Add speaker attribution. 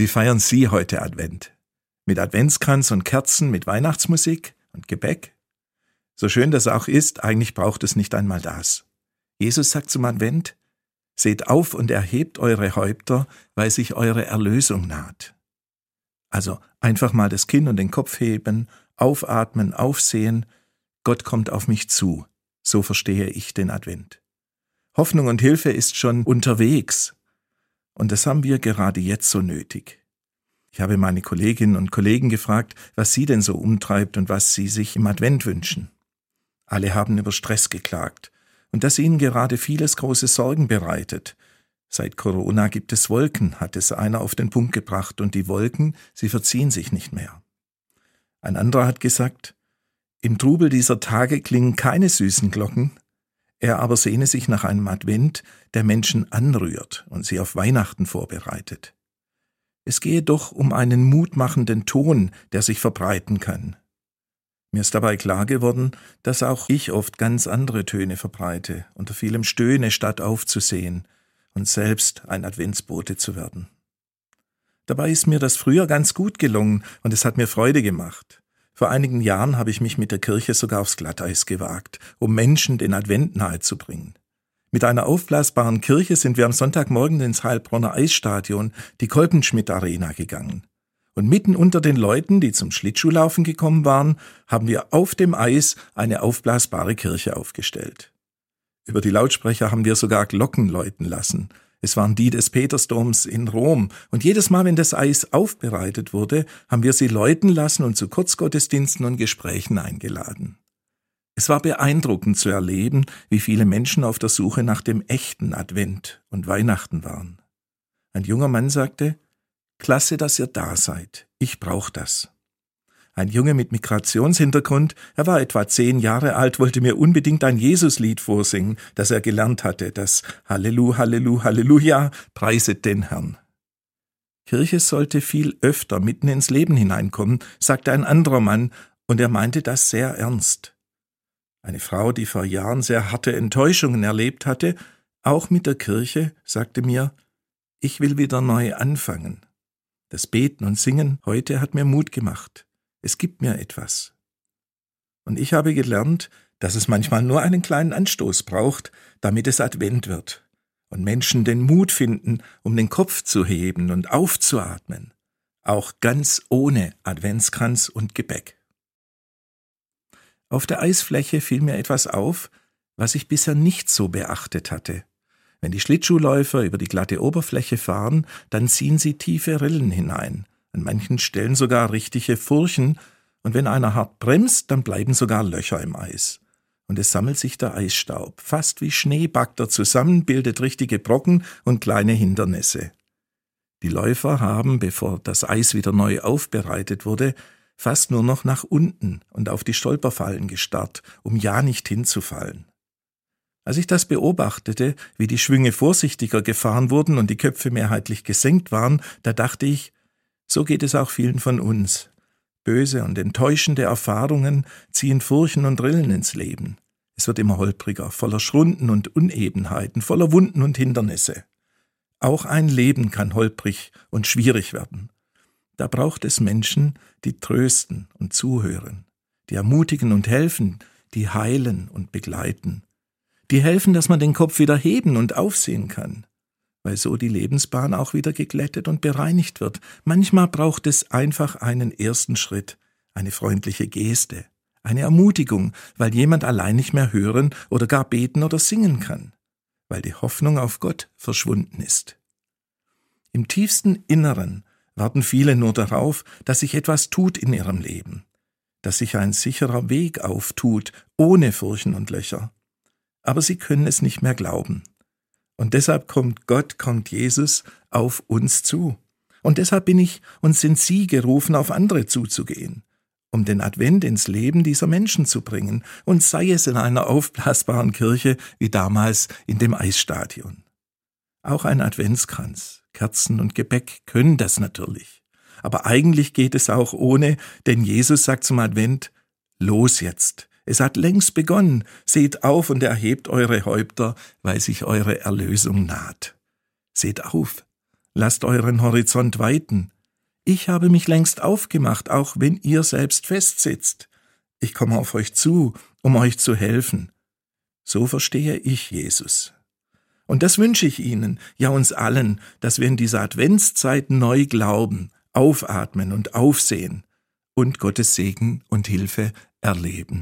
Speaker 1: Wie feiern Sie heute Advent? Mit Adventskranz und Kerzen, mit Weihnachtsmusik und Gebäck? So schön das auch ist, eigentlich braucht es nicht einmal das. Jesus sagt zum Advent, Seht auf und erhebt eure Häupter, weil sich eure Erlösung naht. Also einfach mal das Kinn und den Kopf heben, aufatmen, aufsehen, Gott kommt auf mich zu. So verstehe ich den Advent. Hoffnung und Hilfe ist schon unterwegs. Und das haben wir gerade jetzt so nötig. Ich habe meine Kolleginnen und Kollegen gefragt, was sie denn so umtreibt und was sie sich im Advent wünschen. Alle haben über Stress geklagt und dass ihnen gerade vieles große Sorgen bereitet. Seit Corona gibt es Wolken, hat es einer auf den Punkt gebracht, und die Wolken, sie verziehen sich nicht mehr. Ein anderer hat gesagt, im Trubel dieser Tage klingen keine süßen Glocken, er aber sehne sich nach einem Advent, der Menschen anrührt und sie auf Weihnachten vorbereitet. Es gehe doch um einen mutmachenden Ton, der sich verbreiten kann. Mir ist dabei klar geworden, dass auch ich oft ganz andere Töne verbreite, unter vielem Stöhne statt aufzusehen und selbst ein Adventsbote zu werden. Dabei ist mir das früher ganz gut gelungen und es hat mir Freude gemacht. Vor einigen Jahren habe ich mich mit der Kirche sogar aufs Glatteis gewagt, um Menschen den Advent nahezubringen. Mit einer aufblasbaren Kirche sind wir am Sonntagmorgen ins Heilbronner Eisstadion, die Kolpenschmidt Arena gegangen. Und mitten unter den Leuten, die zum Schlittschuhlaufen gekommen waren, haben wir auf dem Eis eine aufblasbare Kirche aufgestellt. Über die Lautsprecher haben wir sogar Glocken läuten lassen. Es waren die des Petersdoms in Rom, und jedes Mal, wenn das Eis aufbereitet wurde, haben wir sie läuten lassen und zu Kurzgottesdiensten und Gesprächen eingeladen. Es war beeindruckend zu erleben, wie viele Menschen auf der Suche nach dem echten Advent und Weihnachten waren. Ein junger Mann sagte, Klasse, dass ihr da seid. Ich brauch das. Ein Junge mit Migrationshintergrund, er war etwa zehn Jahre alt, wollte mir unbedingt ein Jesuslied vorsingen, das er gelernt hatte, das Hallelu, Hallelu, Halleluja, preiset den Herrn. Kirche sollte viel öfter mitten ins Leben hineinkommen, sagte ein anderer Mann, und er meinte das sehr ernst. Eine Frau, die vor Jahren sehr harte Enttäuschungen erlebt hatte, auch mit der Kirche, sagte mir, ich will wieder neu anfangen. Das Beten und Singen heute hat mir Mut gemacht. Es gibt mir etwas. Und ich habe gelernt, dass es manchmal nur einen kleinen Anstoß braucht, damit es Advent wird und Menschen den Mut finden, um den Kopf zu heben und aufzuatmen, auch ganz ohne Adventskranz und Gebäck. Auf der Eisfläche fiel mir etwas auf, was ich bisher nicht so beachtet hatte. Wenn die Schlittschuhläufer über die glatte Oberfläche fahren, dann ziehen sie tiefe Rillen hinein, an manchen Stellen sogar richtige Furchen, und wenn einer hart bremst, dann bleiben sogar Löcher im Eis. Und es sammelt sich der Eisstaub. Fast wie Schnee backt er zusammen, bildet richtige Brocken und kleine Hindernisse. Die Läufer haben, bevor das Eis wieder neu aufbereitet wurde, fast nur noch nach unten und auf die Stolperfallen gestarrt, um ja nicht hinzufallen. Als ich das beobachtete, wie die Schwünge vorsichtiger gefahren wurden und die Köpfe mehrheitlich gesenkt waren, da dachte ich, so geht es auch vielen von uns. Böse und enttäuschende Erfahrungen ziehen Furchen und Rillen ins Leben. Es wird immer holpriger, voller Schrunden und Unebenheiten, voller Wunden und Hindernisse. Auch ein Leben kann holprig und schwierig werden. Da braucht es Menschen, die trösten und zuhören, die ermutigen und helfen, die heilen und begleiten, die helfen, dass man den Kopf wieder heben und aufsehen kann, weil so die Lebensbahn auch wieder geglättet und bereinigt wird. Manchmal braucht es einfach einen ersten Schritt, eine freundliche Geste, eine Ermutigung, weil jemand allein nicht mehr hören oder gar beten oder singen kann, weil die Hoffnung auf Gott verschwunden ist. Im tiefsten Inneren warten viele nur darauf, dass sich etwas tut in ihrem Leben, dass sich ein sicherer Weg auftut, ohne Furchen und Löcher, aber sie können es nicht mehr glauben. Und deshalb kommt Gott, kommt Jesus auf uns zu. Und deshalb bin ich und sind Sie gerufen, auf andere zuzugehen, um den Advent ins Leben dieser Menschen zu bringen, und sei es in einer aufblasbaren Kirche wie damals in dem Eisstadion. Auch ein Adventskranz, Kerzen und Gebäck können das natürlich. Aber eigentlich geht es auch ohne, denn Jesus sagt zum Advent, Los jetzt, es hat längst begonnen. Seht auf und erhebt eure Häupter, weil sich eure Erlösung naht. Seht auf, lasst euren Horizont weiten. Ich habe mich längst aufgemacht, auch wenn ihr selbst festsitzt. Ich komme auf euch zu, um euch zu helfen. So verstehe ich Jesus. Und das wünsche ich Ihnen, ja uns allen, dass wir in dieser Adventszeit neu glauben, aufatmen und aufsehen und Gottes Segen und Hilfe erleben.